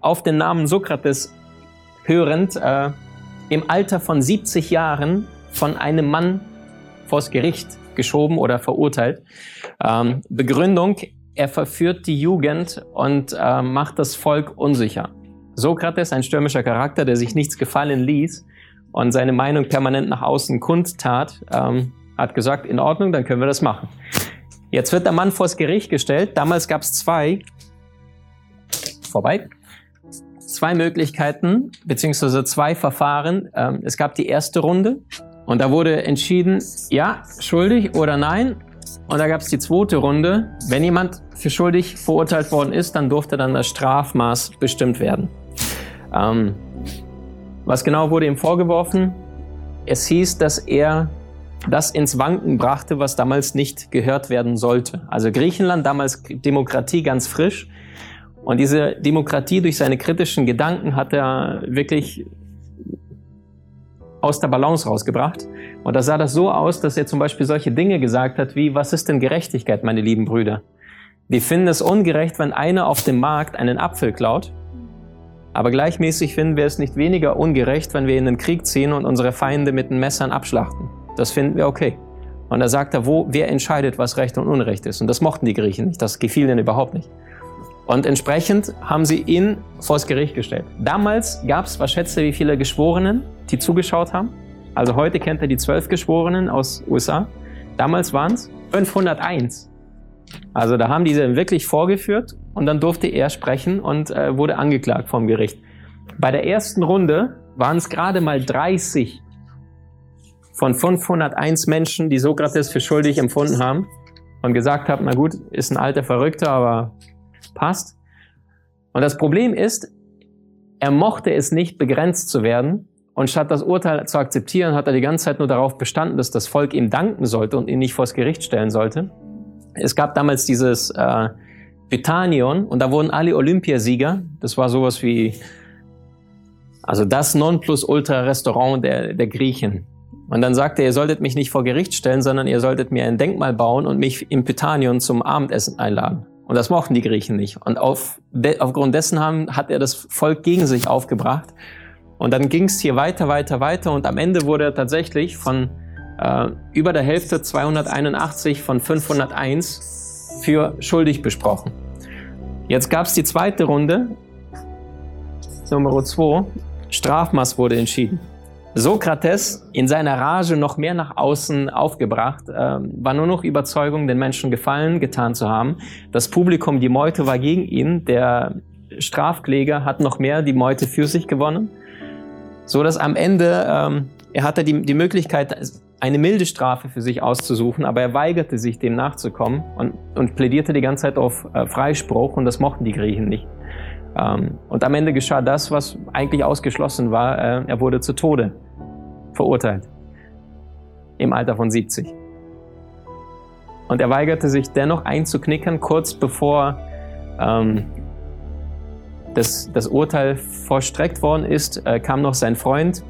auf den Namen Sokrates hörend äh, im Alter von 70 Jahren von einem Mann vors Gericht geschoben oder verurteilt. Ähm, Begründung, er verführt die Jugend und äh, macht das Volk unsicher. Sokrates, ein stürmischer Charakter, der sich nichts gefallen ließ und seine Meinung permanent nach außen kundtat, ähm, hat gesagt, in Ordnung, dann können wir das machen. Jetzt wird der Mann vors Gericht gestellt. Damals gab es zwei, vorbei, zwei Möglichkeiten, beziehungsweise zwei Verfahren. Ähm, es gab die erste Runde, und da wurde entschieden, ja, schuldig oder nein. Und da gab es die zweite Runde. Wenn jemand für schuldig verurteilt worden ist, dann durfte dann das Strafmaß bestimmt werden. Ähm, was genau wurde ihm vorgeworfen? Es hieß, dass er das ins Wanken brachte, was damals nicht gehört werden sollte. Also Griechenland, damals Demokratie ganz frisch. Und diese Demokratie durch seine kritischen Gedanken hat er wirklich aus der Balance rausgebracht. Und da sah das so aus, dass er zum Beispiel solche Dinge gesagt hat wie, was ist denn Gerechtigkeit, meine lieben Brüder? Wir finden es ungerecht, wenn einer auf dem Markt einen Apfel klaut. Aber gleichmäßig finden wir es nicht weniger ungerecht, wenn wir in den Krieg ziehen und unsere Feinde mit den Messern abschlachten. Das finden wir okay. Und da sagt er, wo, wer entscheidet, was Recht und Unrecht ist. Und das mochten die Griechen nicht. Das gefiel ihnen überhaupt nicht. Und entsprechend haben sie ihn vors Gericht gestellt. Damals gab es, was schätzt ihr, wie viele Geschworenen, die zugeschaut haben? Also heute kennt er die zwölf Geschworenen aus USA. Damals waren es 501. Also da haben diese wirklich vorgeführt und dann durfte er sprechen und äh, wurde angeklagt vom Gericht. Bei der ersten Runde waren es gerade mal 30 von 501 Menschen, die Sokrates für schuldig empfunden haben und gesagt haben, na gut, ist ein alter Verrückter, aber passt. Und das Problem ist, er mochte es nicht, begrenzt zu werden. Und statt das Urteil zu akzeptieren, hat er die ganze Zeit nur darauf bestanden, dass das Volk ihm danken sollte und ihn nicht vors Gericht stellen sollte. Es gab damals dieses äh, Britanion und da wurden alle Olympiasieger, das war sowas wie, also das Nonplusultra-Restaurant der, der Griechen. Und dann sagte er, ihr solltet mich nicht vor Gericht stellen, sondern ihr solltet mir ein Denkmal bauen und mich im Britanion zum Abendessen einladen. Und das mochten die Griechen nicht. Und auf aufgrund dessen haben, hat er das Volk gegen sich aufgebracht. Und dann ging es hier weiter, weiter, weiter. Und am Ende wurde er tatsächlich von äh, über der Hälfte 281 von 501 für schuldig besprochen. Jetzt gab es die zweite Runde, Nummer 2. Strafmaß wurde entschieden. Sokrates in seiner Rage noch mehr nach außen aufgebracht, äh, war nur noch Überzeugung, den Menschen Gefallen getan zu haben. Das Publikum, die Meute war gegen ihn. Der Strafkläger hat noch mehr die Meute für sich gewonnen, so dass am Ende ähm, er hatte die, die Möglichkeit, eine milde Strafe für sich auszusuchen, aber er weigerte sich, dem nachzukommen und, und plädierte die ganze Zeit auf äh, Freispruch und das mochten die Griechen nicht. Ähm, und am Ende geschah das, was eigentlich ausgeschlossen war. Äh, er wurde zu Tode verurteilt. Im Alter von 70. Und er weigerte sich dennoch einzuknicken, kurz bevor ähm, das, das Urteil vollstreckt worden ist, äh, kam noch sein Freund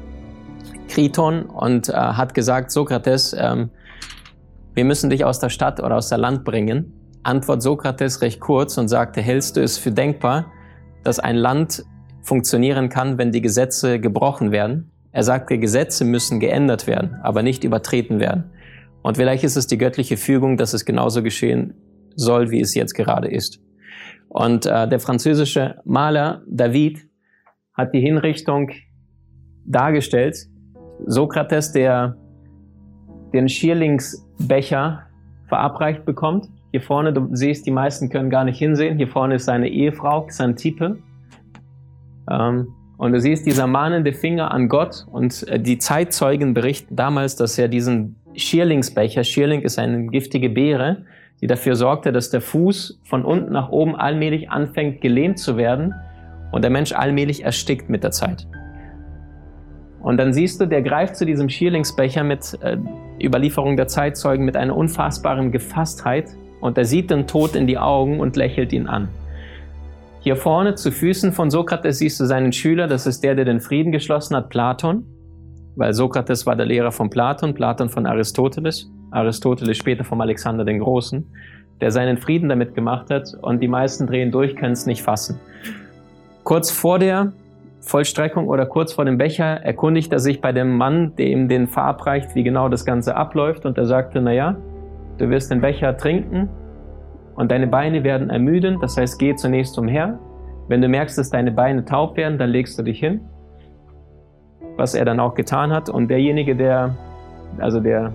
Kriton und äh, hat gesagt, Sokrates, ähm, wir müssen dich aus der Stadt oder aus der Land bringen. Antwort Sokrates recht kurz und sagte, hältst du es für denkbar, dass ein Land funktionieren kann, wenn die Gesetze gebrochen werden. Er sagte, Gesetze müssen geändert werden, aber nicht übertreten werden. Und vielleicht ist es die göttliche Fügung, dass es genauso geschehen soll, wie es jetzt gerade ist. Und äh, der französische Maler David hat die Hinrichtung dargestellt. Sokrates, der den Schierlingsbecher verabreicht bekommt, hier vorne, du siehst, die meisten können gar nicht hinsehen. Hier vorne ist seine Ehefrau, Xantippe. Ähm, und du siehst dieser mahnende Finger an Gott und äh, die Zeitzeugen berichten damals, dass er diesen Schierlingsbecher, Schierling ist eine giftige Beere, die dafür sorgte, dass der Fuß von unten nach oben allmählich anfängt gelähmt zu werden und der Mensch allmählich erstickt mit der Zeit. Und dann siehst du, der greift zu diesem Schierlingsbecher mit äh, Überlieferung der Zeitzeugen mit einer unfassbaren Gefasstheit und er sieht den Tod in die Augen und lächelt ihn an. Hier vorne zu Füßen von Sokrates siehst du seinen Schüler, das ist der, der den Frieden geschlossen hat, Platon, weil Sokrates war der Lehrer von Platon, Platon von Aristoteles, Aristoteles später vom Alexander den Großen, der seinen Frieden damit gemacht hat und die meisten drehen durch, können es nicht fassen. Kurz vor der Vollstreckung oder kurz vor dem Becher erkundigt er sich bei dem Mann, der ihm den verabreicht, wie genau das Ganze abläuft und er sagte, naja, du wirst den Becher trinken und deine Beine werden ermüden, das heißt, geh zunächst umher. Wenn du merkst, dass deine Beine taub werden, dann legst du dich hin, was er dann auch getan hat und derjenige, der, also der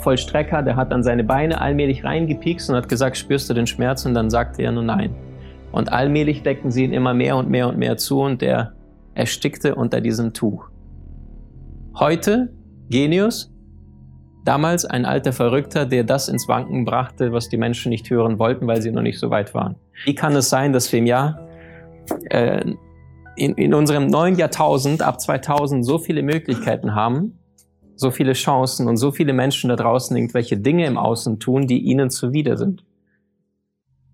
Vollstrecker, der hat dann seine Beine allmählich reingepiekst und hat gesagt, spürst du den Schmerz? Und dann sagte er nur nein. Und allmählich deckten sie ihn immer mehr und mehr und mehr zu und er erstickte unter diesem Tuch. Heute Genius, damals ein alter Verrückter, der das ins Wanken brachte, was die Menschen nicht hören wollten, weil sie noch nicht so weit waren. Wie kann es sein, dass wir im Jahr, äh, in, in unserem neuen Jahrtausend, ab 2000, so viele Möglichkeiten haben, so viele Chancen und so viele Menschen da draußen irgendwelche Dinge im Außen tun, die ihnen zuwider sind?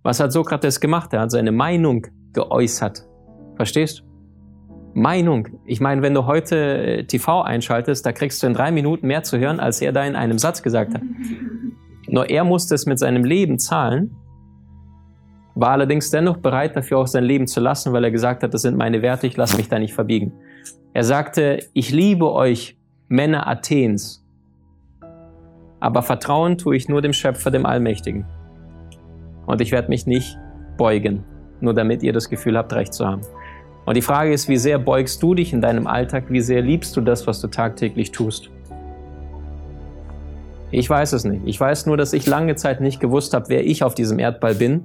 Was hat Sokrates gemacht? Er hat seine Meinung geäußert. Verstehst? du? Meinung. Ich meine, wenn du heute äh, TV einschaltest, da kriegst du in drei Minuten mehr zu hören, als er da in einem Satz gesagt hat. Nur er musste es mit seinem Leben zahlen, war allerdings dennoch bereit dafür auch sein Leben zu lassen, weil er gesagt hat, das sind meine Werte, ich lasse mich da nicht verbiegen. Er sagte, ich liebe euch, Männer Athens, aber Vertrauen tue ich nur dem Schöpfer, dem Allmächtigen. Und ich werde mich nicht beugen, nur damit ihr das Gefühl habt, recht zu haben. Und die Frage ist, wie sehr beugst du dich in deinem Alltag, wie sehr liebst du das, was du tagtäglich tust? Ich weiß es nicht. Ich weiß nur, dass ich lange Zeit nicht gewusst habe, wer ich auf diesem Erdball bin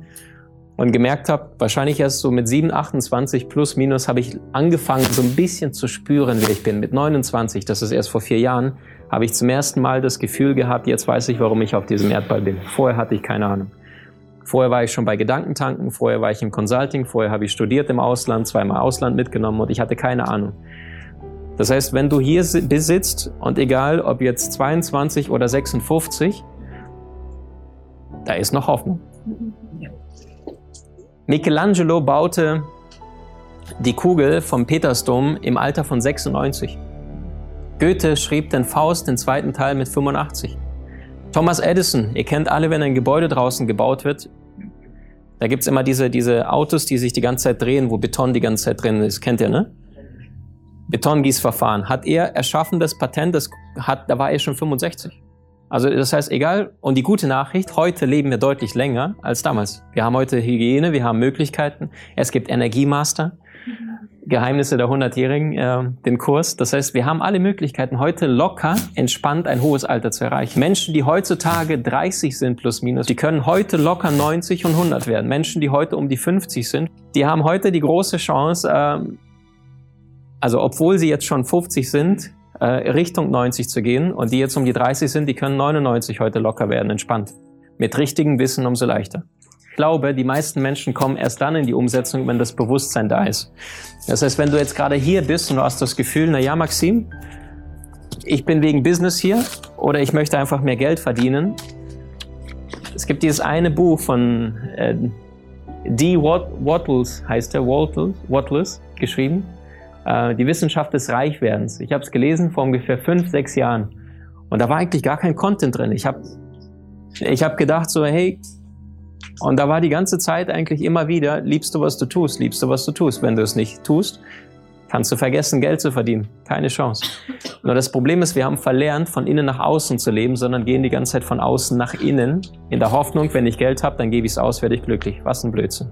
und gemerkt habe, wahrscheinlich erst so mit 7, 28 plus minus habe ich angefangen, so ein bisschen zu spüren, wer ich bin. Mit 29, das ist erst vor vier Jahren, habe ich zum ersten Mal das Gefühl gehabt, jetzt weiß ich, warum ich auf diesem Erdball bin. Vorher hatte ich keine Ahnung. Vorher war ich schon bei Gedankentanken, vorher war ich im Consulting, vorher habe ich studiert im Ausland, zweimal Ausland mitgenommen und ich hatte keine Ahnung. Das heißt, wenn du hier besitzt und egal ob jetzt 22 oder 56, da ist noch Hoffnung. Michelangelo baute die Kugel vom Petersdom im Alter von 96. Goethe schrieb den Faust, den zweiten Teil, mit 85. Thomas Edison, ihr kennt alle, wenn ein Gebäude draußen gebaut wird, da gibt's immer diese, diese Autos, die sich die ganze Zeit drehen, wo Beton die ganze Zeit drin ist. Kennt ihr, ne? Betongießverfahren. Hat er erschaffen das Patent, das hat, da war er schon 65. Also das heißt, egal, und die gute Nachricht, heute leben wir deutlich länger als damals. Wir haben heute Hygiene, wir haben Möglichkeiten, es gibt Energiemaster. Geheimnisse der 100-Jährigen, äh, den Kurs. Das heißt, wir haben alle Möglichkeiten, heute locker, entspannt ein hohes Alter zu erreichen. Menschen, die heutzutage 30 sind plus minus, die können heute locker 90 und 100 werden. Menschen, die heute um die 50 sind, die haben heute die große Chance, äh, also obwohl sie jetzt schon 50 sind, äh, Richtung 90 zu gehen und die jetzt um die 30 sind, die können 99 heute locker werden, entspannt. Mit richtigem Wissen umso leichter glaube, die meisten Menschen kommen erst dann in die Umsetzung, wenn das Bewusstsein da ist. Das heißt, wenn du jetzt gerade hier bist und du hast das Gefühl, na ja, Maxim, ich bin wegen Business hier oder ich möchte einfach mehr Geld verdienen. Es gibt dieses eine Buch von äh, D. Wattles, heißt der, Wattles, Wattles geschrieben, äh, Die Wissenschaft des Reichwerdens. Ich habe es gelesen vor ungefähr fünf, sechs Jahren und da war eigentlich gar kein Content drin. Ich habe ich hab gedacht so, hey, und da war die ganze Zeit eigentlich immer wieder, liebst du, was du tust, liebst du, was du tust. Wenn du es nicht tust, kannst du vergessen, Geld zu verdienen. Keine Chance. Nur das Problem ist, wir haben verlernt, von innen nach außen zu leben, sondern gehen die ganze Zeit von außen nach innen, in der Hoffnung, wenn ich Geld habe, dann gebe ich es aus, werde ich glücklich. Was ein Blödsinn.